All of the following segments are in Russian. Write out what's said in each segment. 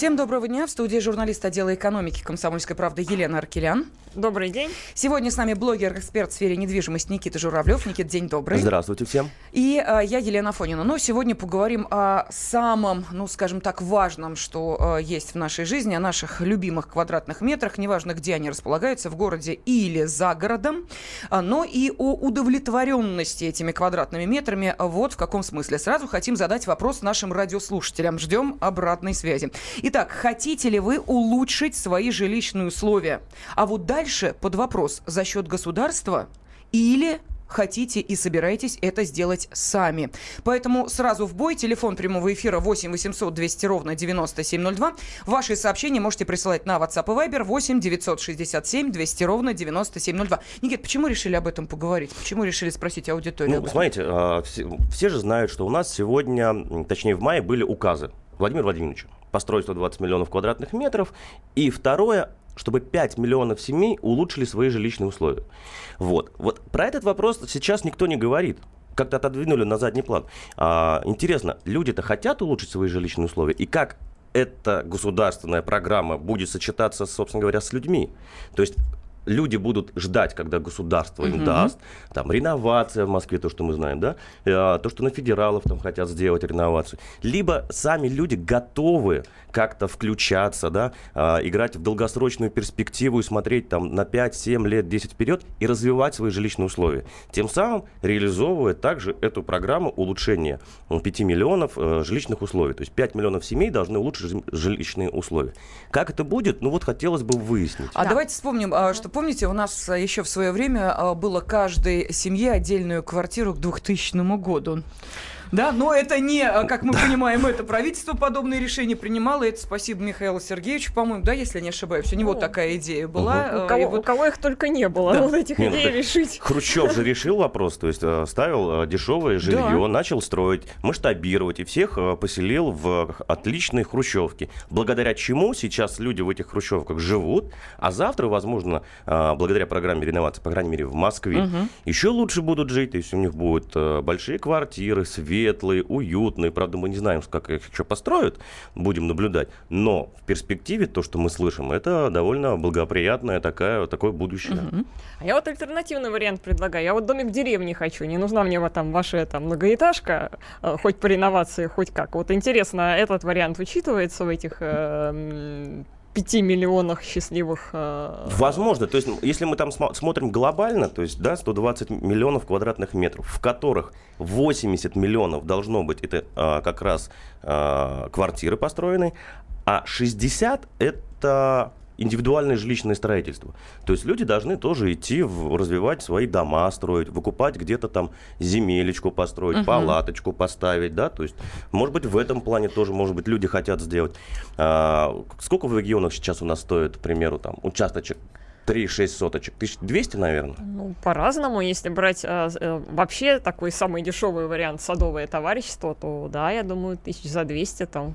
Всем доброго дня. В студии журналист отдела экономики «Комсомольской правды» Елена Аркелян. Добрый день. Сегодня с нами блогер-эксперт в сфере недвижимости Никита Журавлев. Никит, день добрый. Здравствуйте всем. И э, я Елена Фонина. Но сегодня поговорим о самом, ну, скажем так, важном, что э, есть в нашей жизни, о наших любимых квадратных метрах, неважно, где они располагаются, в городе или за городом, э, но и о удовлетворенности этими квадратными метрами. Вот в каком смысле. Сразу хотим задать вопрос нашим радиослушателям. Ждем обратной связи. Итак, хотите ли вы улучшить свои жилищные условия? А вот дальше под вопрос, за счет государства или хотите и собираетесь это сделать сами. Поэтому сразу в бой. Телефон прямого эфира 8 800 200 ровно 9702. Ваши сообщения можете присылать на WhatsApp и Viber 8 967 200 ровно 9702. Никит, почему решили об этом поговорить? Почему решили спросить аудиторию? Ну, смотрите, а, все, все же знают, что у нас сегодня, точнее в мае, были указы Владимира Владимировича построить 120 миллионов квадратных метров. И второе, чтобы 5 миллионов семей улучшили свои жилищные условия. Вот. вот про этот вопрос сейчас никто не говорит как-то отодвинули на задний план. А, интересно, люди-то хотят улучшить свои жилищные условия? И как эта государственная программа будет сочетаться, собственно говоря, с людьми? То есть люди будут ждать, когда государство им даст, там, реновация в Москве, то, что мы знаем, да, э, то, что на федералов там хотят сделать реновацию, либо сами люди готовы как-то включаться, да, э, играть в долгосрочную перспективу и смотреть там на 5, 7 лет, 10 вперед и развивать свои жилищные условия. Тем самым реализовывая также эту программу улучшения 5 миллионов э, жилищных условий. То есть 5 миллионов семей должны улучшить жилищные условия. Как это будет? Ну вот хотелось бы выяснить. А да. давайте вспомним, а, что помните, у нас а, еще в свое время а, было каждой семье отдельную квартиру к 2000 году. Да, но это не, а, как мы понимаем, это правительство подобные решения принимало. Это спасибо Михаилу Сергеевичу, по-моему, да, если я не ошибаюсь. У него ну, такая идея была. Угу. У, кого, вот... у кого их только не было, да. вот этих Нет, идей решить. Хрущев же решил вопрос, то есть э, ставил э, дешевое жилье, да. начал строить, масштабировать и всех э, поселил в отличные хрущевки. Благодаря чему сейчас люди в этих хрущевках живут, а завтра, возможно, благодаря программе реновации, по крайней мере, в Москве, угу. еще лучше будут жить, то есть у них будут большие квартиры, свет, светлые, уютные. Правда, мы не знаем, как их еще построят, будем наблюдать. Но в перспективе то, что мы слышим, это довольно благоприятное такое, такое будущее. Угу. А я вот альтернативный вариант предлагаю. Я вот домик в деревне хочу. Не нужна мне вот там ваша там многоэтажка, э, хоть по реновации, хоть как. Вот интересно, этот вариант учитывается в этих э, 5 миллионах счастливых... Э... Возможно. То есть, если мы там см- смотрим глобально, то есть, да, 120 миллионов квадратных метров, в которых 80 миллионов должно быть, это э, как раз э, квартиры построенные, а 60 это индивидуальное жилищное строительство. То есть люди должны тоже идти в, развивать свои дома, строить, выкупать где-то там земелечку построить, uh-huh. палаточку поставить, да, то есть, может быть, в этом плане тоже, может быть, люди хотят сделать. А, сколько в регионах сейчас у нас стоит, к примеру, там, участочек 3-6 соточек? 1200, наверное? Ну, по-разному. Если брать а, а, вообще такой самый дешевый вариант садовое товарищество, то да, я думаю, тысяч за 200 там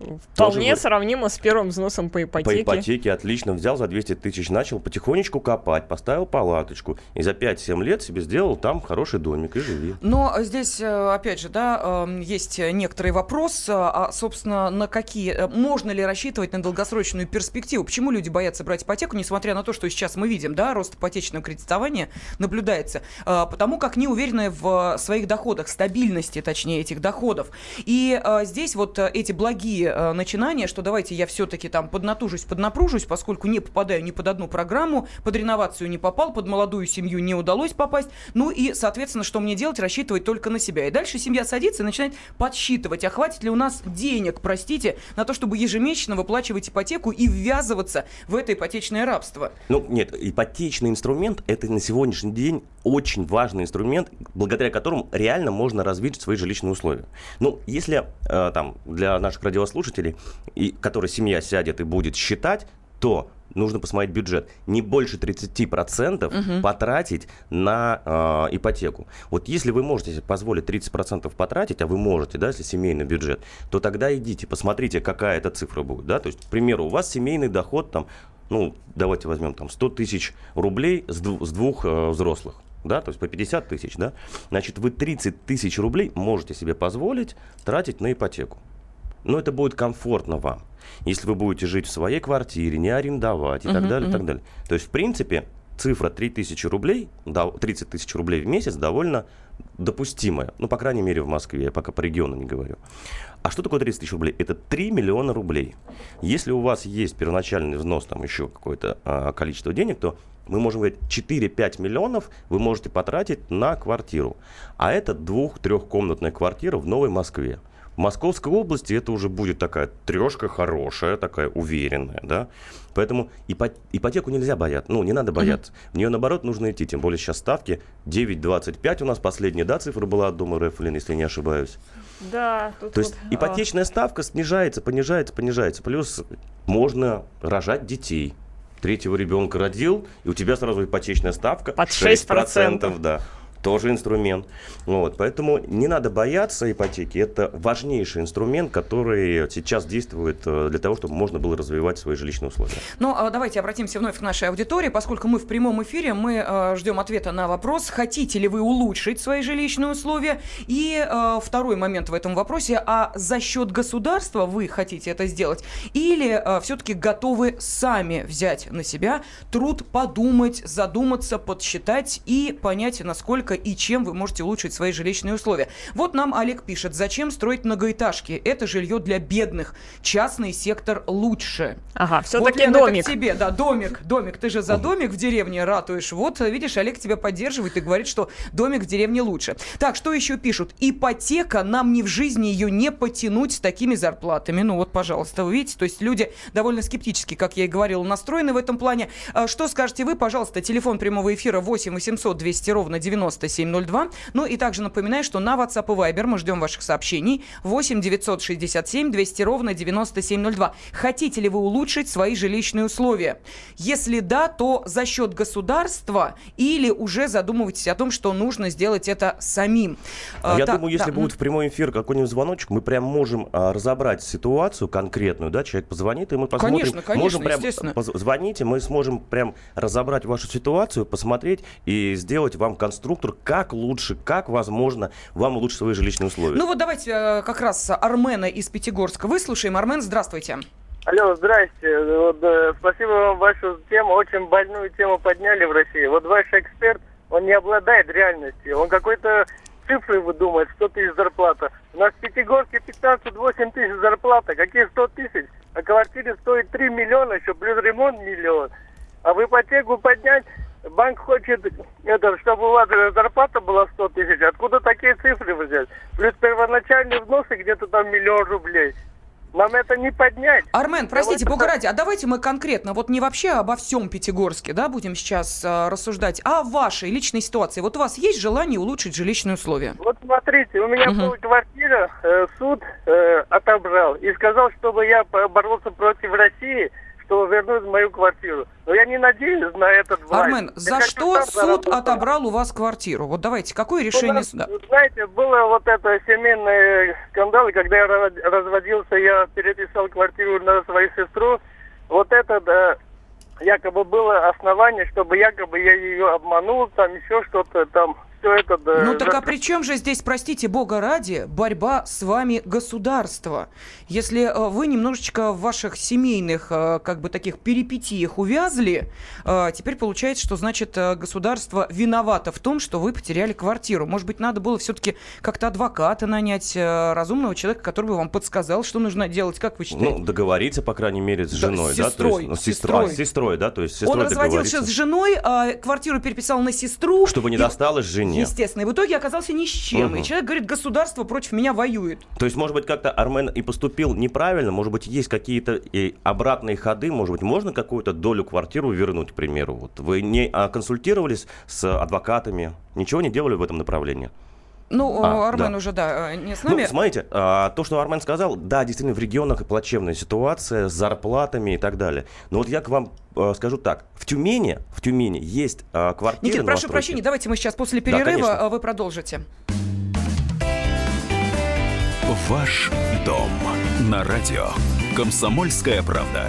Вполне Тоже сравнимо с первым взносом по ипотеке. По ипотеке отлично. Взял за 200 тысяч, начал потихонечку копать, поставил палаточку. И за 5-7 лет себе сделал там хороший домик и живи. Но здесь, э, опять же, да, эм, есть некоторый вопрос, э, а, собственно, на какие... Э, можно ли рассчитывать на долгосрочную перспективу? Почему люди боятся брать ипотеку, несмотря на то, что сейчас мы видим, да, рост ипотечного кредитования наблюдается? Потому как не уверены в своих доходах, стабильности, точнее, этих доходов. И здесь вот эти благие э, начинания, что давайте я все-таки там поднатужусь, поднапружусь, поскольку не попадаю ни под одну программу, под реновацию не попал, под молодую семью не удалось попасть. Ну и, соответственно, что мне делать? Рассчитывать только на себя. И дальше семья садится и начинает подсчитывать, а хватит ли у нас денег, простите, на то, чтобы ежемесячно выплачивать ипотеку и ввязываться в это ипотечное рабство. Ну, нет, ипотечный инструмент – это на сегодняшний день очень важный инструмент, благодаря которому реально можно развить свои жилищные условия. Ну, если э, там для наших радиослушателей слушателей, и, который семья сядет и будет считать, то нужно посмотреть бюджет. Не больше 30% угу. потратить на э, ипотеку. Вот если вы можете себе позволить 30% потратить, а вы можете, да, если семейный бюджет, то тогда идите, посмотрите, какая эта цифра будет. Да? То есть, к примеру, у вас семейный доход, там, ну, давайте возьмем там 100 тысяч рублей с, двух, с двух э, взрослых да, то есть по 50 тысяч, да, значит, вы 30 тысяч рублей можете себе позволить тратить на ипотеку. Но это будет комфортно вам. Если вы будете жить в своей квартире, не арендовать и uh-huh, так далее, uh-huh. так далее. То есть, в принципе, цифра 3000 рублей, 30 тысяч рублей в месяц довольно допустимая. Ну, по крайней мере, в Москве. Я пока по региону не говорю. А что такое 30 тысяч рублей? Это 3 миллиона рублей. Если у вас есть первоначальный взнос, там еще какое-то а, количество денег, то мы можем говорить, 4-5 миллионов вы можете потратить на квартиру. А это двух-трехкомнатная квартира в Новой Москве. В Московской области это уже будет такая трешка хорошая, такая уверенная, да. Поэтому ипотеку нельзя бояться, ну, не надо бояться. Mm-hmm. В нее, наоборот, нужно идти, тем более сейчас ставки 9,25 у нас последняя, да, цифра была от Дома РФ, если не ошибаюсь. Да. Тут То есть вот, ипотечная а... ставка снижается, понижается, понижается. Плюс можно рожать детей. Третьего ребенка родил, и у тебя сразу ипотечная ставка Под 6%. 6% да тоже инструмент. Вот, поэтому не надо бояться ипотеки. Это важнейший инструмент, который сейчас действует э, для того, чтобы можно было развивать свои жилищные условия. Ну, а давайте обратимся вновь к нашей аудитории. Поскольку мы в прямом эфире, мы э, ждем ответа на вопрос, хотите ли вы улучшить свои жилищные условия. И э, второй момент в этом вопросе, а за счет государства вы хотите это сделать? Или все-таки готовы сами взять на себя труд подумать, задуматься, подсчитать и понять, насколько насколько и чем вы можете улучшить свои жилищные условия. Вот нам Олег пишет, зачем строить многоэтажки? Это жилье для бедных. Частный сектор лучше. Ага, все-таки вот, домик. Это тебе, да, домик, домик. Ты же за домик в деревне ратуешь. Вот, видишь, Олег тебя поддерживает и говорит, что домик в деревне лучше. Так, что еще пишут? Ипотека, нам ни в жизни ее не потянуть с такими зарплатами. Ну вот, пожалуйста, вы видите, то есть люди довольно скептически, как я и говорила, настроены в этом плане. А что скажете вы, пожалуйста, телефон прямого эфира 8 800 200 ровно 90 9702. Ну и также напоминаю, что на WhatsApp и Viber мы ждем ваших сообщений. 8 967 200 ровно 9702. Хотите ли вы улучшить свои жилищные условия? Если да, то за счет государства или уже задумываетесь о том, что нужно сделать это самим? А я да, думаю, если да. будет в прямой эфир какой-нибудь звоночек, мы прям можем а, разобрать ситуацию конкретную, да, человек позвонит, и мы посмотрим. Конечно, конечно, можем прям, естественно. Звоните, мы сможем прям разобрать вашу ситуацию, посмотреть и сделать вам конструктор тур, как лучше, как возможно вам улучшить свои жилищные условия. Ну вот давайте э, как раз Армена из Пятигорска выслушаем. Армен, здравствуйте. Алло, здрасте. Вот, э, спасибо вам вашу тему. Очень больную тему подняли в России. Вот ваш эксперт, он не обладает реальностью. Он какой-то цифры выдумает, 100 тысяч зарплата. У нас в Пятигорске 15-8 тысяч зарплата. Какие 100 тысяч? А квартире стоит 3 миллиона, еще плюс ремонт миллион. А в ипотеку поднять банк хочет, это, чтобы у вас зарплата была 100 тысяч. Откуда такие цифры взять? Плюс первоначальные взносы где-то там миллион рублей. Нам это не поднять. Армен, простите, бога ради, а давайте мы конкретно, вот не вообще обо всем Пятигорске, да, будем сейчас э, рассуждать, а о вашей личной ситуации. Вот у вас есть желание улучшить жилищные условия? Вот смотрите, у меня угу. была квартира, э, суд э, отобрал и сказал, чтобы я боролся против России, что вернут мою квартиру. Но я не надеюсь на этот власть. Армен, я за что суд отобрал у вас квартиру? Вот давайте, какое решение суда? Знаете, было вот это семейный скандал, когда я разводился, я переписал квартиру на свою сестру. Вот это, да, якобы было основание, чтобы якобы я ее обманул, там еще что-то там все это... Да, ну так а при чем же здесь, простите, бога ради, борьба с вами государства? Если э, вы немножечко в ваших семейных, э, как бы таких перипетиях увязли, э, теперь получается, что значит государство виновато в том, что вы потеряли квартиру. Может быть, надо было все-таки как-то адвоката нанять, разумного человека, который бы вам подсказал, что нужно делать, как вы считаете? Ну, договориться, по крайней мере, с женой, да? С сестрой. То есть, ну, с сестрой. А, с сестрой, да? То есть сестрой Он разводился с женой, а квартиру переписал на сестру. Чтобы не и... досталось жене жене. Естественно. И в итоге оказался ни с чем. Угу. И человек говорит, государство против меня воюет. То есть, может быть, как-то Армен и поступил неправильно, может быть, есть какие-то обратные ходы, может быть, можно какую-то долю квартиру вернуть, к примеру. Вот вы не а, консультировались с адвокатами, ничего не делали в этом направлении? Ну, а, Армен да. уже, да, э, не с нами. Ну, смотрите, а, то, что Армен сказал, да, действительно, в регионах плачевная ситуация с зарплатами и так далее. Но вот я к вам а, скажу так. В Тюмени, в Тюмени есть а, квартиры Никит, прошу прощения, давайте мы сейчас после перерыва, да, вы продолжите. Ваш дом на радио. Комсомольская правда.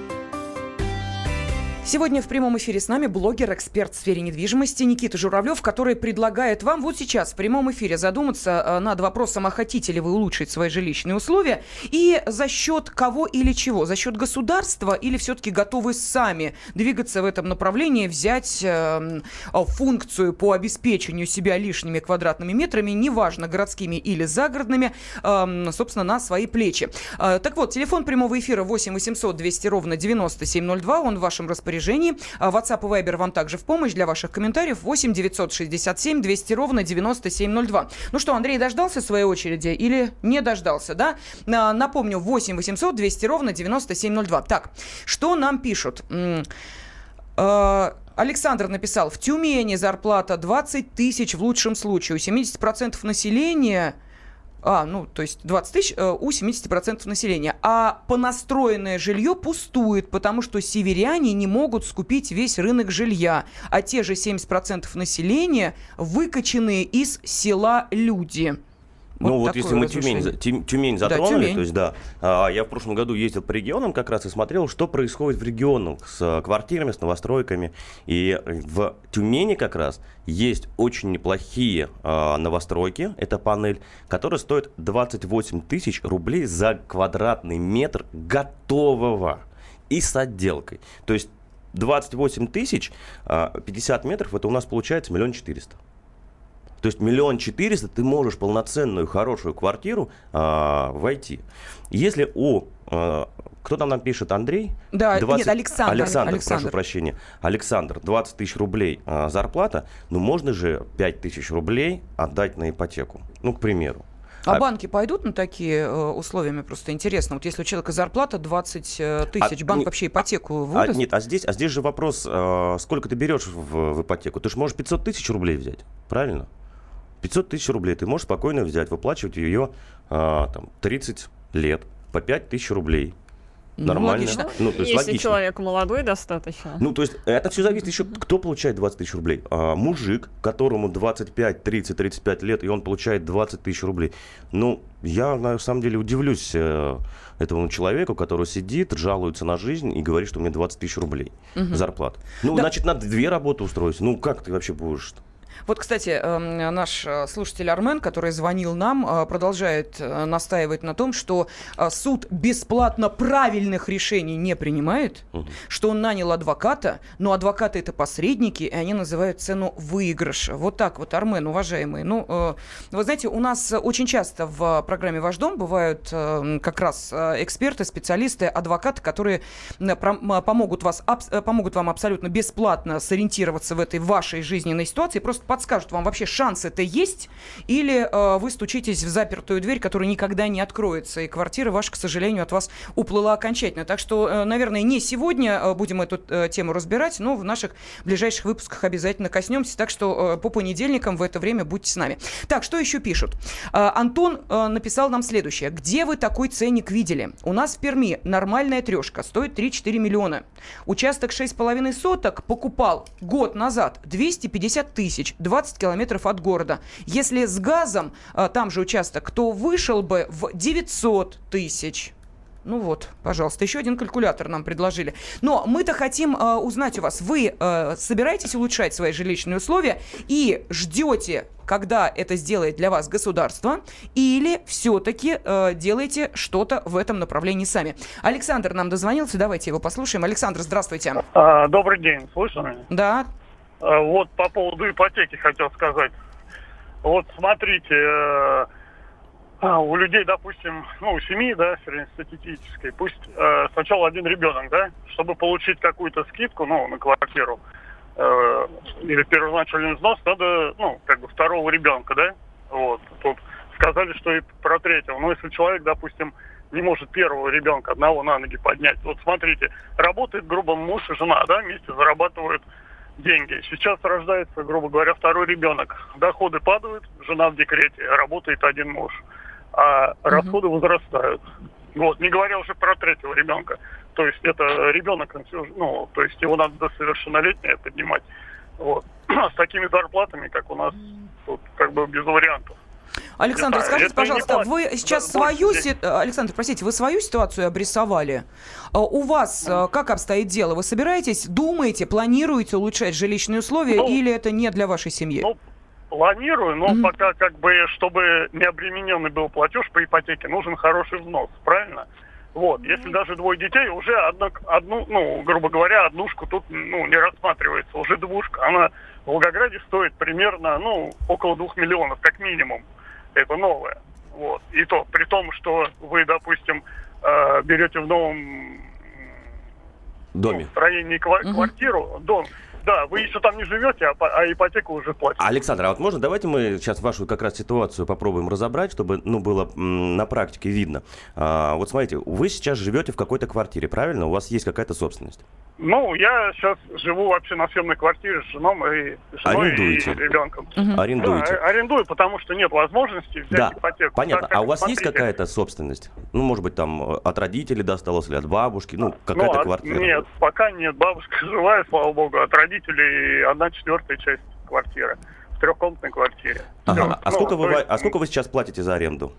Сегодня в прямом эфире с нами блогер, эксперт в сфере недвижимости Никита Журавлев, который предлагает вам вот сейчас в прямом эфире задуматься э, над вопросом, а хотите ли вы улучшить свои жилищные условия и за счет кого или чего? За счет государства или все-таки готовы сами двигаться в этом направлении, взять э, функцию по обеспечению себя лишними квадратными метрами, неважно, городскими или загородными, э, собственно, на свои плечи. Э, так вот, телефон прямого эфира 8 800 200 ровно 9702, он в вашем распоряжении распоряжении. А WhatsApp и Viber вам также в помощь для ваших комментариев 8 967 200 ровно 9702. Ну что, Андрей дождался своей очереди или не дождался, да? Напомню, 8 800 200 ровно 9702. Так, что нам пишут? А, Александр написал, в Тюмени зарплата 20 тысяч в лучшем случае. У 70% населения а, ну, то есть 20 тысяч э, у 70% населения. А понастроенное жилье пустует, потому что северяне не могут скупить весь рынок жилья. А те же 70% населения выкаченные из села люди. Вот ну вот если мы Тюмень, Тюмень затронули, да, Тюмень. то есть да, а, я в прошлом году ездил по регионам как раз и смотрел, что происходит в регионах с квартирами, с новостройками. И в Тюмени как раз есть очень неплохие а, новостройки, это панель, которая стоит 28 тысяч рублей за квадратный метр готового и с отделкой. То есть 28 тысяч, 50 а, метров, это у нас получается миллион четыреста. То есть миллион четыреста ты можешь полноценную хорошую квартиру а, войти. Если у... А, кто там нам пишет? Андрей? Да, 20... нет, Александр. Александр. Александр, прошу прощения. Александр, 20 тысяч рублей а, зарплата, ну можно же 5 тысяч рублей отдать на ипотеку. Ну, к примеру. А, а банки пойдут на такие э, условия? Мне просто интересно. Вот если у человека зарплата 20 э, тысяч, а, банк не, вообще ипотеку а, выдаст? А, нет, а здесь, а здесь же вопрос, э, сколько ты берешь в, в ипотеку? Ты же можешь 500 тысяч рублей взять, правильно? 500 тысяч рублей ты можешь спокойно взять, выплачивать ее а, там, 30 лет по 5 тысяч рублей. Ну, Нормально. Логично. Ну, то есть Если логично. человек молодой достаточно. Ну, то есть это все зависит еще, кто получает 20 тысяч рублей. А, мужик, которому 25, 30, 35 лет, и он получает 20 тысяч рублей. Ну, я на самом деле удивлюсь э, этому человеку, который сидит, жалуется на жизнь и говорит, что у меня 20 тысяч рублей угу. зарплата. Ну, да. значит, надо две работы устроить. Ну, как ты вообще будешь? Вот, кстати, эм, наш э, слушатель Армен, который звонил нам, э, продолжает э, настаивать на том, что суд бесплатно правильных решений не принимает, угу. что он нанял адвоката, но адвокаты это посредники, и они называют цену выигрыша. Вот так вот, Армен, уважаемый. Ну, вы знаете, у нас очень часто в программе «Ваш дом» бывают как раз эксперты, специалисты, адвокаты, которые помогут, вас, помогут вам абсолютно бесплатно сориентироваться в этой вашей жизненной ситуации, просто подскажут вам, вообще шансы-то есть, или э, вы стучитесь в запертую дверь, которая никогда не откроется, и квартира ваша, к сожалению, от вас уплыла окончательно. Так что, э, наверное, не сегодня э, будем эту э, тему разбирать, но в наших ближайших выпусках обязательно коснемся. Так что э, по понедельникам в это время будьте с нами. Так, что еще пишут? Э, Антон э, написал нам следующее. Где вы такой ценник видели? У нас в Перми нормальная трешка стоит 3-4 миллиона. Участок 6,5 соток покупал год назад 250 тысяч. 20 километров от города. Если с газом, а, там же участок, то вышел бы в 900 тысяч. Ну вот, пожалуйста, еще один калькулятор нам предложили. Но мы-то хотим э, узнать у вас, вы э, собираетесь улучшать свои жилищные условия и ждете, когда это сделает для вас государство, или все-таки э, делаете что-то в этом направлении сами? Александр нам дозвонился, давайте его послушаем. Александр, здравствуйте. А, добрый день, слышно меня? Да, вот по поводу ипотеки хотел сказать. Вот смотрите, э, а, у людей, допустим, ну, у семьи, да, среднестатистической, пусть э, сначала один ребенок, да, чтобы получить какую-то скидку, ну, на квартиру, или первоначальный взнос, надо, ну, как бы второго ребенка, да, вот, тут сказали, что и про третьего. Но если человек, допустим, не может первого ребенка одного на ноги поднять. Вот смотрите, работает, грубо, муж и жена, да, вместе зарабатывают деньги. Сейчас рождается, грубо говоря, второй ребенок. Доходы падают, жена в декрете, работает один муж. А расходы возрастают. Вот, не говоря уже про третьего ребенка. То есть это ребенок, ну, то есть его надо до совершеннолетия поднимать. Вот. С такими зарплатами, как у нас, тут как бы без вариантов. Александр, это, скажите, пожалуйста, вы сейчас да, свою... Си... Александр, простите, вы свою ситуацию обрисовали. А у вас mm. как обстоит дело? Вы собираетесь, думаете, планируете улучшать жилищные условия ну, или это не для вашей семьи? Ну, планирую, но mm-hmm. пока как бы, чтобы не обремененный был платеж по ипотеке, нужен хороший взнос, правильно? Вот, если даже двое детей, уже одна, одну, ну, грубо говоря, однушку тут, ну, не рассматривается, уже двушка. Она в Волгограде стоит примерно, ну, около двух миллионов, как минимум. Это новое. Вот. И то, при том, что вы, допустим, э, берете в новом доме. Ну, строении квар- квартиру, дом, да, вы еще там не живете, а, а ипотеку уже платите. Александр, а вот можно давайте мы сейчас вашу как раз ситуацию попробуем разобрать, чтобы ну, было м, на практике видно. А, вот смотрите, вы сейчас живете в какой-то квартире, правильно? У вас есть какая-то собственность? Ну, я сейчас живу вообще на съемной квартире с женой и, женой Арендуете. и ребенком. Угу. Арендуете. Да, арендую, потому что нет возможности взять да, ипотеку. понятно. Так, а у вас смотрите. есть какая-то собственность? Ну, может быть, там от родителей досталось или от бабушки? Ну, какая-то ну, квартира? Нет, пока нет. Бабушка живая, слава богу. От родителей одна четвертая часть квартиры. В трехкомнатной квартире. Ага. Все. А, ну, сколько вы, есть... а сколько вы сейчас платите за аренду?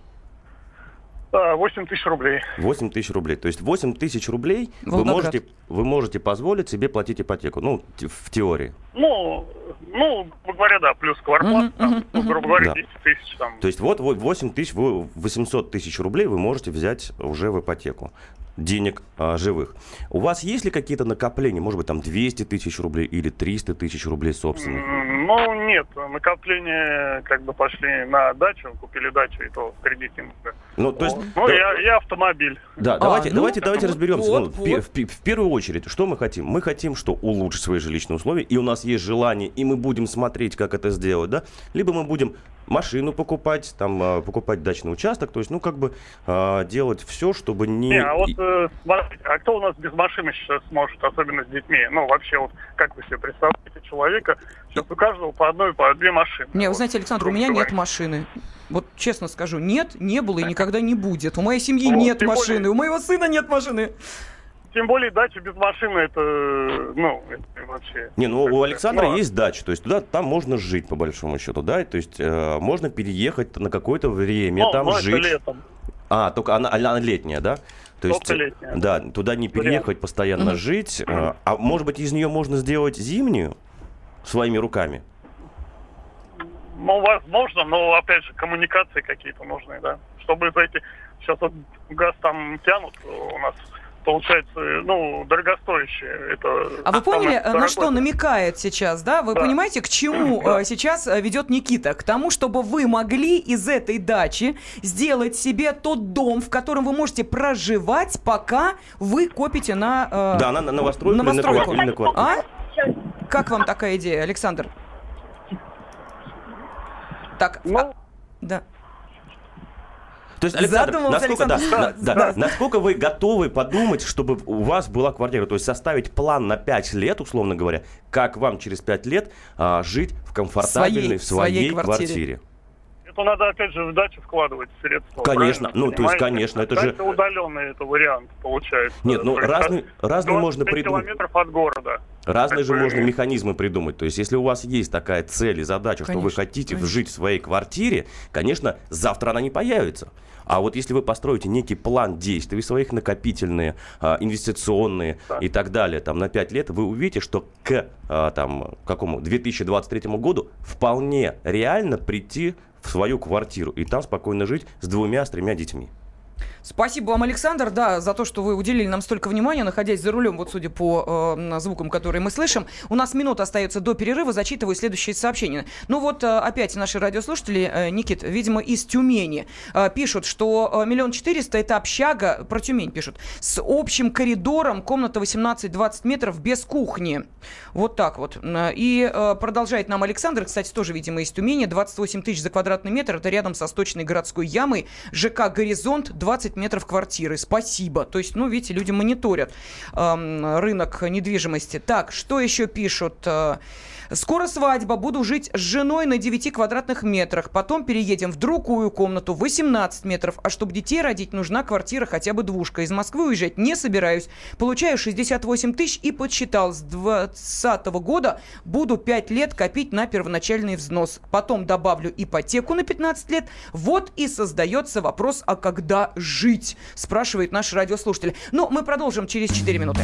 8 тысяч рублей. 8 тысяч рублей. То есть 8 тысяч рублей вы можете, вы можете позволить себе платить ипотеку, ну, в теории. Ну, ну, грубо говоря, да, плюс квартплата, uh-huh, uh-huh, ну, грубо говоря, да. 10 тысяч там. То есть вот 8 тысяч, 800 тысяч рублей вы можете взять уже в ипотеку денег а, живых. У вас есть ли какие-то накопления, может быть, там 200 тысяч рублей или 300 тысяч рублей собственных? Ну, нет, накопления как бы пошли на дачу, купили дачу, и то в кредите. Ну, то есть... Ну, да, я, я автомобиль. Да, а, давайте, ну, давайте, давайте разберемся. Вот, ну, вот. В, в, в первую очередь, что мы хотим? Мы хотим, что улучшить свои жилищные условия, и у нас есть желание, и мы будем смотреть, как это сделать, да? Либо мы будем машину покупать, там, а, покупать дачный участок, то есть, ну, как бы э, делать все, чтобы не... Не, а вот, э, смотрите, а кто у нас без машины сейчас сможет, особенно с детьми? Ну, вообще, вот, как вы себе представляете человека, сейчас у каждого по одной, по две машины. Не, вы знаете, Александр, у меня нет машины. Вот честно скажу, нет, не было и никогда не будет. У моей семьи нет машины, более... у моего сына нет машины. Тем более дача без машины, это, ну, это вообще... Не, ну у Александра ну, есть дача, то есть туда, там можно жить, по большому счету, да, то есть э, можно переехать на какое-то время, ну, там ну, жить. летом. А, только она, она летняя, да? То есть, летняя. да, туда не переехать, Вариант. постоянно mm-hmm. жить. Mm-hmm. А может быть, из нее можно сделать зимнюю своими руками? Ну, возможно, но, опять же, коммуникации какие-то нужны, да. Чтобы зайти... Сейчас вот газ там тянут у нас получается, ну, дорогостоящее. Это а вы поняли, на что намекает сейчас, да? Вы да. понимаете, к чему да. Э, сейчас э, ведет Никита? К тому, чтобы вы могли из этой дачи сделать себе тот дом, в котором вы можете проживать, пока вы копите на... Э, да, на, на новостройку, новостройку. Или на квартиру. А? Как вам такая идея, Александр? Так, ну, а, да. То есть, Александр, насколько, Да, да, да, да. насколько вы готовы подумать, чтобы у вас была квартира? То есть составить план на 5 лет, условно говоря, как вам через 5 лет а, жить в комфортабельной, своей, в своей, своей квартире. квартире? Это надо, опять же, в дачу вкладывать средства. Конечно, ну, то есть, конечно, это же... Это удаленный это вариант, получается. Нет, ну, разный, разный можно придумать. километров от города. Разные же можно механизмы придумать. То есть, если у вас есть такая цель и задача, конечно, что вы хотите конечно. жить в своей квартире, конечно, завтра она не появится. А вот если вы построите некий план действий своих, накопительные, а, инвестиционные да. и так далее, там на 5 лет, вы увидите, что к а, там, какому 2023 году вполне реально прийти в свою квартиру и там спокойно жить с двумя, с тремя детьми. Спасибо вам, Александр, да, за то, что вы уделили нам столько внимания, находясь за рулем, вот судя по э, звукам, которые мы слышим. У нас минута остается до перерыва, зачитываю следующее сообщение. Ну вот, э, опять наши радиослушатели, э, Никит, видимо, из Тюмени, э, пишут, что э, миллион четыреста это общага, про Тюмень пишут, с общим коридором, комната 18-20 метров без кухни. Вот так вот. И э, продолжает нам Александр, кстати, тоже, видимо, из Тюмени, 28 тысяч за квадратный метр, это рядом со сточной городской ямой, ЖК «Горизонт», 20 30 метров квартиры. Спасибо. То есть, ну, видите, люди мониторят э, рынок недвижимости. Так, что еще пишут? Скоро свадьба, буду жить с женой на 9 квадратных метрах. Потом переедем в другую комнату, 18 метров. А чтобы детей родить, нужна квартира хотя бы двушка. Из Москвы уезжать не собираюсь. Получаю 68 тысяч и подсчитал. С 2020 года буду 5 лет копить на первоначальный взнос. Потом добавлю ипотеку на 15 лет. Вот и создается вопрос, а когда жить? Спрашивает наш радиослушатель. Но ну, мы продолжим через 4 минуты.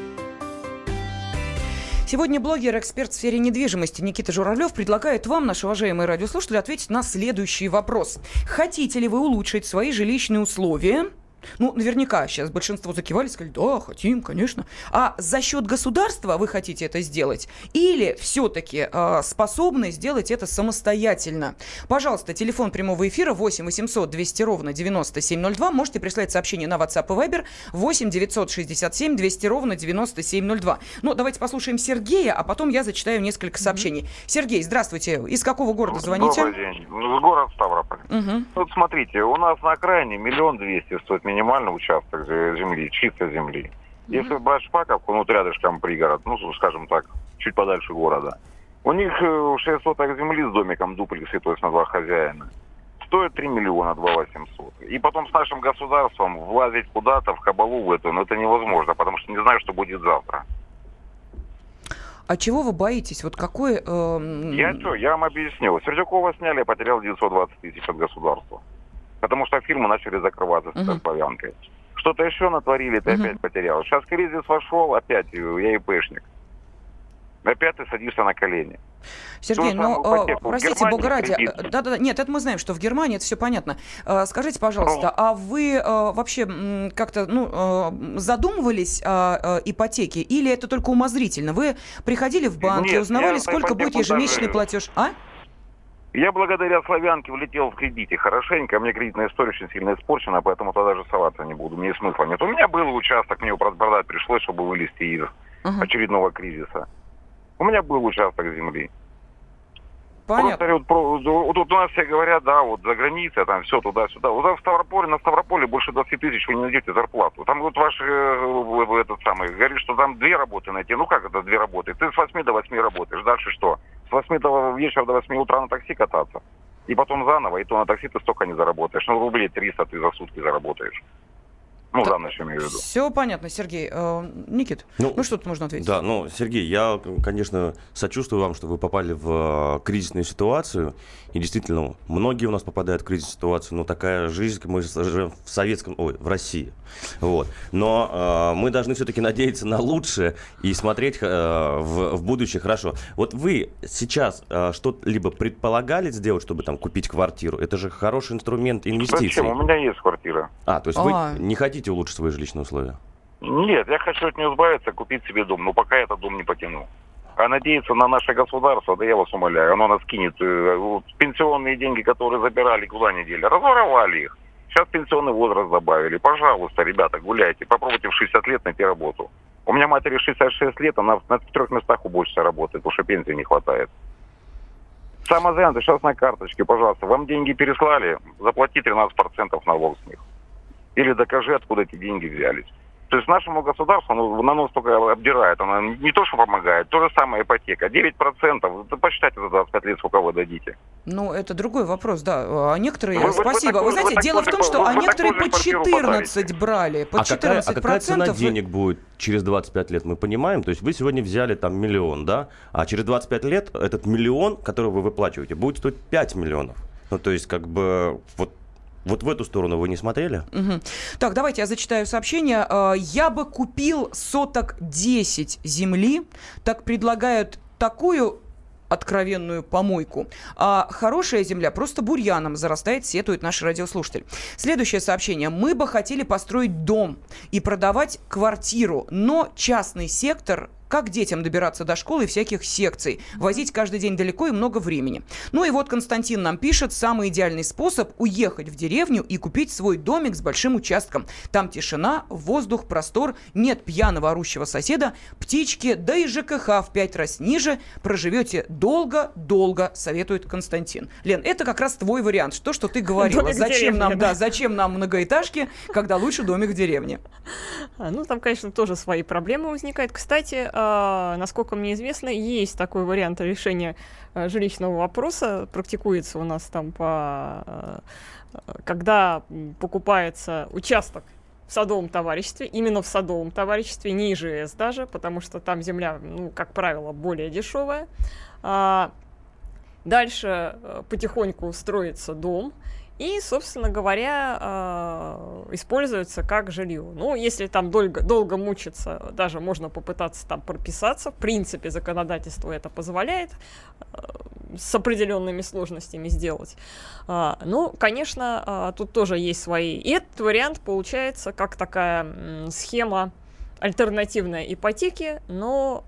Сегодня блогер, эксперт в сфере недвижимости Никита Журавлев предлагает вам, наши уважаемые радиослушатели, ответить на следующий вопрос. Хотите ли вы улучшить свои жилищные условия? Ну, наверняка сейчас большинство закивали, сказали, да, хотим, конечно. А за счет государства вы хотите это сделать? Или все-таки э, способны сделать это самостоятельно? Пожалуйста, телефон прямого эфира 8 800 200 ровно 9702. Можете прислать сообщение на WhatsApp и Viber 8 967 200 ровно 9702. Ну, давайте послушаем Сергея, а потом я зачитаю несколько сообщений. Mm-hmm. Сергей, здравствуйте. Из какого города звоните? Добрый день. Город Ставрополь. Угу. Вот смотрите, у нас на окраине миллион двести стоит минимальный участок земли, чистой земли. Mm-hmm. Если брать Шпаковку, ну, рядышком пригород, ну, скажем так, чуть подальше города, у них 6 э, соток земли с домиком дуплексе, то есть на два хозяина, стоит 3 миллиона 2 800. И потом с нашим государством влазить куда-то в кабалу в эту, ну, это невозможно, потому что не знаю, что будет завтра. А чего вы боитесь? Вот какой... Э... Я что, я вам объясню. Сердюкова сняли, я потерял 920 тысяч от государства. Потому что фирмы начали закрываться с uh славянкой. Что-то еще натворили, ты uh опять потерял. Сейчас кризис вошел, опять я ИПшник. Опять ты садишься на колени. Сергей, ну, э, простите, бога ради, да-да-да, нет, это мы знаем, что в Германии это все понятно. Э, скажите, пожалуйста, ну. а вы э, вообще как-то ну, задумывались о ипотеке или это только умозрительно? Вы приходили в банк нет, и узнавали, сколько будет ежемесячный даже... платеж? А? Я благодаря славянке влетел в кредите хорошенько. Мне кредитная история очень сильно испорчена, поэтому тогда даже соваться не буду. Мне смысла нет. У меня был участок, мне его продать пришлось, чтобы вылезти из uh-huh. очередного кризиса. У меня был участок земли. Понятно. Просто вот, вот, вот у нас все говорят, да, вот за границей, там все туда-сюда. Вот в Ставрополе, на Ставрополе больше 20 тысяч вы не найдете зарплату. Там вот ваш э, этот самый говорит, что там две работы найти. Ну как это две работы? Ты с 8 до 8 работаешь. Дальше что? С 8 до вечера до 8 утра на такси кататься. И потом заново, и то на такси ты столько не заработаешь. Ну, рублей 300 ты за сутки заработаешь. Ну, да, еще имею в виду. Все понятно, Сергей. Э, Никит, ну, ну что-то можно ответить? Да, ну, Сергей, я, конечно, сочувствую вам, что вы попали в э, кризисную ситуацию. И действительно, многие у нас попадают в кризисную ситуацию, но такая жизнь, мы живем в советском, ой, в России. Вот. Но э, мы должны все-таки надеяться на лучшее и смотреть э, в, в будущее хорошо. Вот вы сейчас э, что-либо предполагали сделать, чтобы там купить квартиру? Это же хороший инструмент инвестиций. Зачем? У меня есть квартира. А, то есть А-а-а. вы не хотите улучшить свои жилищные условия? Нет, я хочу от нее избавиться, купить себе дом, но пока я этот дом не потяну. А надеяться на наше государство, да я вас умоляю, оно нас кинет. Э, пенсионные деньги, которые забирали, куда не дели, разворовали их. Сейчас пенсионный возраст добавили. Пожалуйста, ребята, гуляйте. Попробуйте в 60 лет найти работу. У меня матери 66 лет, она на трех местах уборщица работает, потому что пенсии не хватает. Самозанятый, сейчас на карточке, пожалуйста. Вам деньги переслали, заплати 13% налог с них. Или докажи, откуда эти деньги взялись. То есть нашему государству ну, оно, оно столько обдирает, оно не то, что помогает, то же самое ипотека. 9%, да посчитайте за 25 лет, сколько вы дадите. Ну, это другой вопрос, да. А некоторые, вы, спасибо. Вы, вы, вы знаете, вы дело в том, что а некоторые по 14 брали, по а 14%. Какая, а какая цена денег будет через 25 лет, мы понимаем? То есть вы сегодня взяли там миллион, да? А через 25 лет этот миллион, который вы выплачиваете, будет стоить 5 миллионов. Ну, то есть, как бы, вот вот в эту сторону вы не смотрели? Угу. Так, давайте я зачитаю сообщение. А, я бы купил соток 10 земли. Так предлагают такую откровенную помойку. А хорошая земля просто бурьяном зарастает, сетует наш радиослушатель. Следующее сообщение. Мы бы хотели построить дом и продавать квартиру, но частный сектор как детям добираться до школы и всяких секций? Возить каждый день далеко и много времени. Ну и вот Константин нам пишет, самый идеальный способ уехать в деревню и купить свой домик с большим участком. Там тишина, воздух, простор, нет пьяного орущего соседа, птички, да и ЖКХ в пять раз ниже. Проживете долго-долго, советует Константин. Лен, это как раз твой вариант. Что, что ты говорила. Домик зачем нам, да. зачем нам многоэтажки, когда лучше домик в деревне? А, ну, там, конечно, тоже свои проблемы возникают. Кстати, насколько мне известно, есть такой вариант решения а, жилищного вопроса, практикуется у нас там по... А, когда покупается участок в садовом товариществе, именно в садовом товариществе, не ИЖС даже, потому что там земля, ну, как правило, более дешевая. Дальше потихоньку строится дом, и, собственно говоря, э, используется как жилье. Ну, если там долго, долго мучиться, даже можно попытаться там прописаться. В принципе, законодательство это позволяет э, с определенными сложностями сделать. А, ну, конечно, а, тут тоже есть свои. И этот вариант получается как такая схема альтернативной ипотеки, но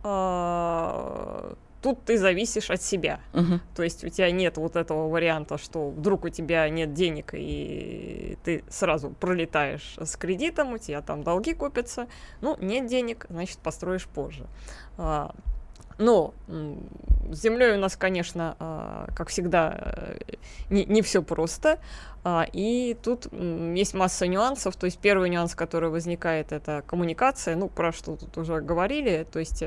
тут ты зависишь от себя. Угу. То есть у тебя нет вот этого варианта, что вдруг у тебя нет денег, и ты сразу пролетаешь с кредитом, у тебя там долги копятся. Ну, нет денег, значит, построишь позже. Но с землей у нас, конечно, а, как всегда, э, не, не все просто. А, и тут есть масса нюансов. То есть первый нюанс, который возникает, это коммуникация. Ну, про что тут уже говорили. То есть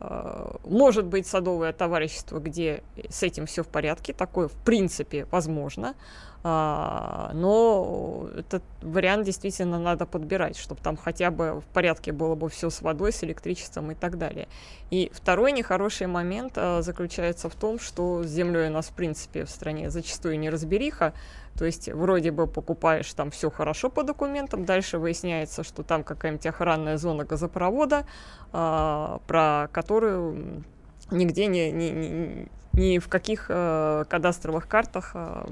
а, может быть садовое товарищество, где с этим все в порядке. Такое, в принципе, возможно. А, но этот вариант действительно надо подбирать, чтобы там хотя бы в порядке было бы все с водой, с электричеством и так далее. И второй нехороший момент а, заключается в том, что с землей у нас, в принципе, в стране зачастую неразбериха. То есть вроде бы покупаешь там все хорошо по документам, дальше выясняется, что там какая-нибудь охранная зона газопровода, а, про которую нигде не, не, не, ни в каких э, кадастровых картах э,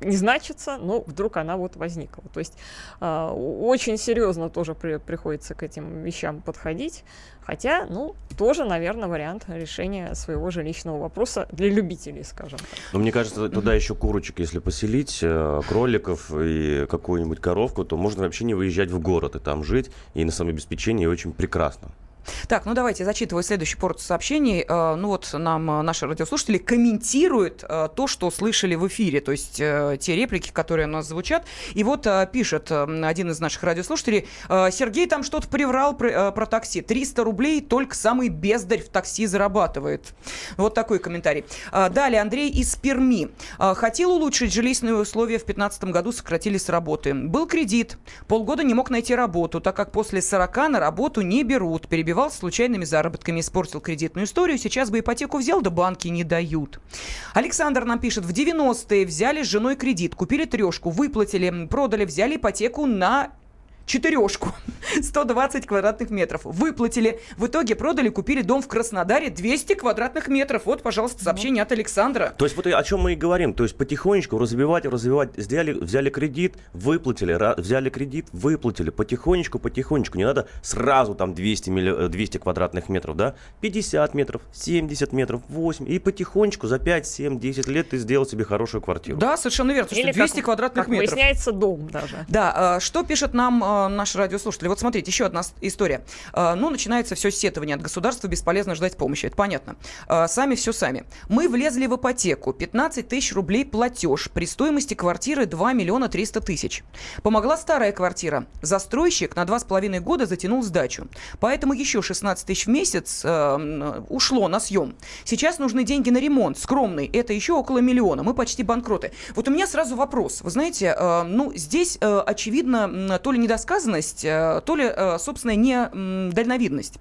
не значится, но вдруг она вот возникла. То есть э, очень серьезно тоже при, приходится к этим вещам подходить. Хотя, ну, тоже, наверное, вариант решения своего жилищного вопроса для любителей, скажем так. Но мне кажется, туда еще курочек, если поселить, э, кроликов и какую-нибудь коровку, то можно вообще не выезжать в город и там жить, и на самообеспечении очень прекрасно. Так, ну давайте зачитываю следующий порт сообщений. Э, ну вот нам э, наши радиослушатели комментируют э, то, что слышали в эфире, то есть те реплики, которые у нас звучат. И вот пишет один из наших радиослушателей, Сергей там что-то приврал про, про такси. 300 рублей только самый бездарь в такси зарабатывает. Вот такой комментарий. Далее Андрей из Перми. Хотел улучшить жилищные условия в 2015 году, сократили с работы. Был кредит. Полгода не мог найти работу, так как после 40 на работу не берут. Перебивал перебивал случайными заработками, испортил кредитную историю, сейчас бы ипотеку взял, да банки не дают. Александр нам пишет, в 90-е взяли с женой кредит, купили трешку, выплатили, продали, взяли ипотеку на четырешку, 120 квадратных метров. Выплатили. В итоге продали, купили дом в Краснодаре 200 квадратных метров. Вот, пожалуйста, сообщение от Александра. То есть вот о чем мы и говорим. То есть потихонечку развивать, развивать. Взяли, взяли кредит, выплатили, взяли кредит, выплатили. Потихонечку, потихонечку. Не надо сразу там 200, 200 квадратных метров, да? 50 метров, 70 метров, 8. И потихонечку за 5, 7, 10 лет ты сделал себе хорошую квартиру. Да, совершенно верно. Или 200 как, квадратных как метров. выясняется, дом даже. Да, а, что пишет нам э, наши радиослушатели. Вот смотрите, еще одна история. Э, ну, начинается все с сетования от государства, бесполезно ждать помощи, это понятно. Э, сами все сами. Мы влезли в ипотеку, 15 тысяч рублей платеж, при стоимости квартиры 2 миллиона 300 тысяч. Помогла старая квартира. Застройщик на 2,5 года затянул сдачу. Поэтому еще 16 тысяч в месяц э, ушло на съем. Сейчас нужны деньги на ремонт, скромный, это еще около миллиона. Мы почти банкроты. Вот у меня сразу вопрос. Вы знаете, ну, здесь, очевидно, то ли недосказанность, э, то ли, э, собственно, не дальновидность.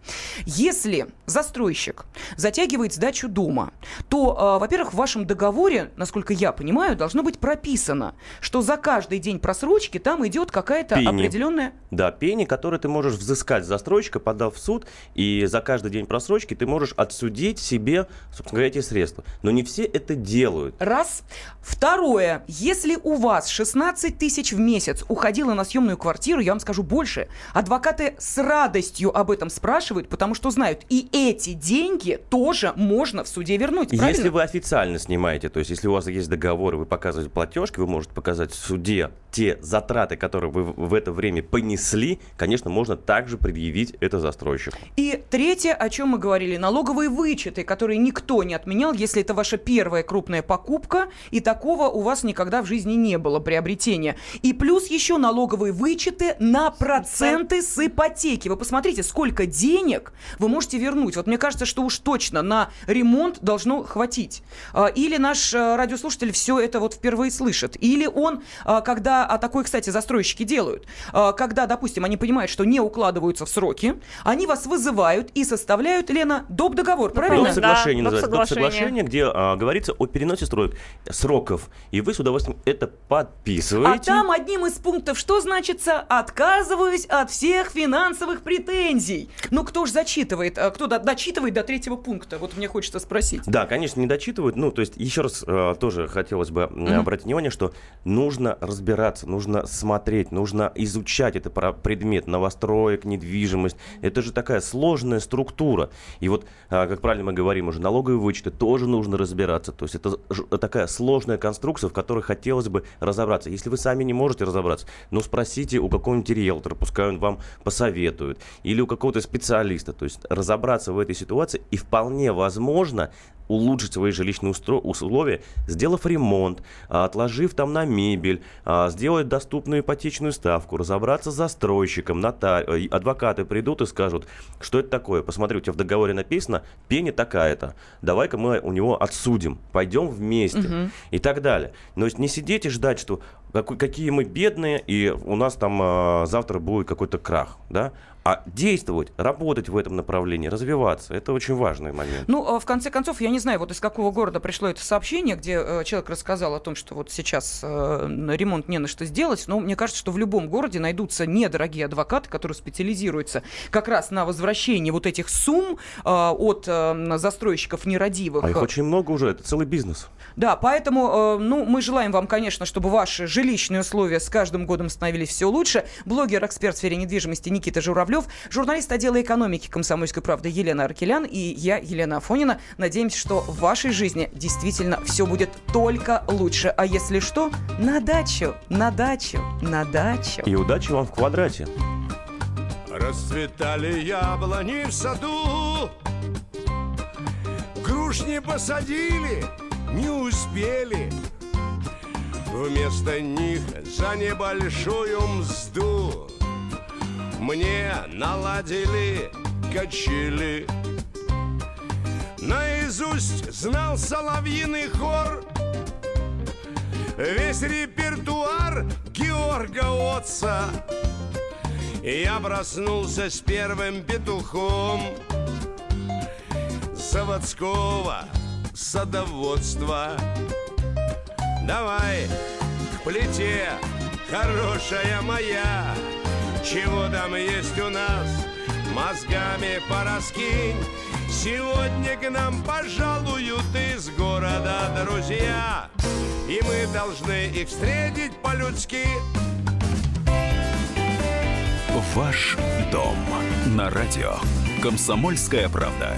Если застройщик затягивает сдачу дома, то, э, во-первых, в вашем договоре, насколько я понимаю, должно быть прописано, что за каждый день просрочки там идет какая-то определенная... Да, пени, которые ты можешь взыскать застройщика, подав в суд, и за каждый день просрочки ты можешь отсудить себе, собственно говоря, эти средства. Но не все это делают. Раз. Второе. Если у вас 16 тысяч в месяц уходило на съемную квартиру, я вам скажу больше. Адвокаты с радостью об этом спрашивают, потому что знают, и эти деньги тоже можно в суде вернуть. Правильно? Если вы официально снимаете, то есть если у вас есть договор, и вы показываете платежки, вы можете показать в суде те затраты, которые вы в это время понесли, конечно, можно также предъявить это застройщику. И третье, о чем мы говорили, налоговые вычеты, которые никто не отменял, если это ваша первая крупная покупка, и такого у вас никогда в жизни не было приобретения. И плюс еще налоговые вычеты на проценты с ипотеки. Вы посмотрите, сколько денег вы можете вернуть. Вот мне кажется, что уж точно на ремонт должно хватить. А, или наш э, радиослушатель все это вот впервые слышит. Или он, а, а такое, кстати, застройщики делают, а, когда, допустим, они понимают, что не укладываются в сроки, они вас вызывают и составляют, Лена, доп. договор, правильно? Доп. соглашение да, называется. Доп. соглашение, где а, говорится о переносе строек, сроков. И вы с удовольствием это подписываете. А там одним из пунктов что значится? Отказываюсь от всех финансовых претензий. Ну, кто ж зачитывает? А, кто дочитывает до третьего пункта? Вот мне хочется спросить. Да, конечно, не дочитывают. Ну, то есть, еще раз тоже хотелось бы mm-hmm. обратить внимание, что нужно разбираться, нужно смотреть, нужно изучать это предмет новостроек, недвижимость. Это же такая сложная структура. И вот, э, как правильно мы говорим, уже налоговые вычеты тоже нужно разбираться. То есть, это такая сложная конструкция, в которой хотелось бы разобраться. Если вы сами не можете разобраться, ну, спросите у какого-нибудь риэлтора, пускай он вам посоветует. Или у какого-то специалиста. То есть, разобраться в этой ситуации и вполне возможно улучшить свои жилищные условия, сделав ремонт, а, отложив там на мебель, а, сделать доступную ипотечную ставку, разобраться с застройщиком, нотар... Э, адвокаты придут и скажут, что это такое. Посмотри, у тебя в договоре написано, пени такая-то, давай-ка мы у него отсудим, пойдем вместе угу. и так далее. Но не сидеть и ждать, что какие мы бедные, и у нас там э, завтра будет какой-то крах, да? А действовать, работать в этом направлении, развиваться. Это очень важный момент. Ну, а в конце концов, я не знаю, вот из какого города пришло это сообщение, где э, человек рассказал о том, что вот сейчас э, ремонт не на что сделать, но мне кажется, что в любом городе найдутся недорогие адвокаты, которые специализируются как раз на возвращении вот этих сумм э, от застройщиков нерадивых. А их очень много уже, это целый бизнес. Да, поэтому, ну, мы желаем вам, конечно, чтобы ваши жилищные условия с каждым годом становились все лучше. Блогер-эксперт в сфере недвижимости Никита Журавлев Кораблев, журналист отдела экономики «Комсомольской правды» Елена Аркелян и я, Елена Афонина. Надеемся, что в вашей жизни действительно все будет только лучше. А если что, на дачу, на дачу, на дачу. И удачи вам в квадрате. Расцветали яблони в саду, Груш не посадили, не успели. Вместо них за небольшую мзду мне наладили качели. Наизусть знал соловьиный хор, Весь репертуар Георга Отца. Я проснулся с первым петухом Заводского садоводства. Давай к плите, хорошая моя, чего там есть у нас? Мозгами пораскинь. Сегодня к нам пожалуют из города друзья. И мы должны их встретить по-людски. Ваш дом на радио. Комсомольская правда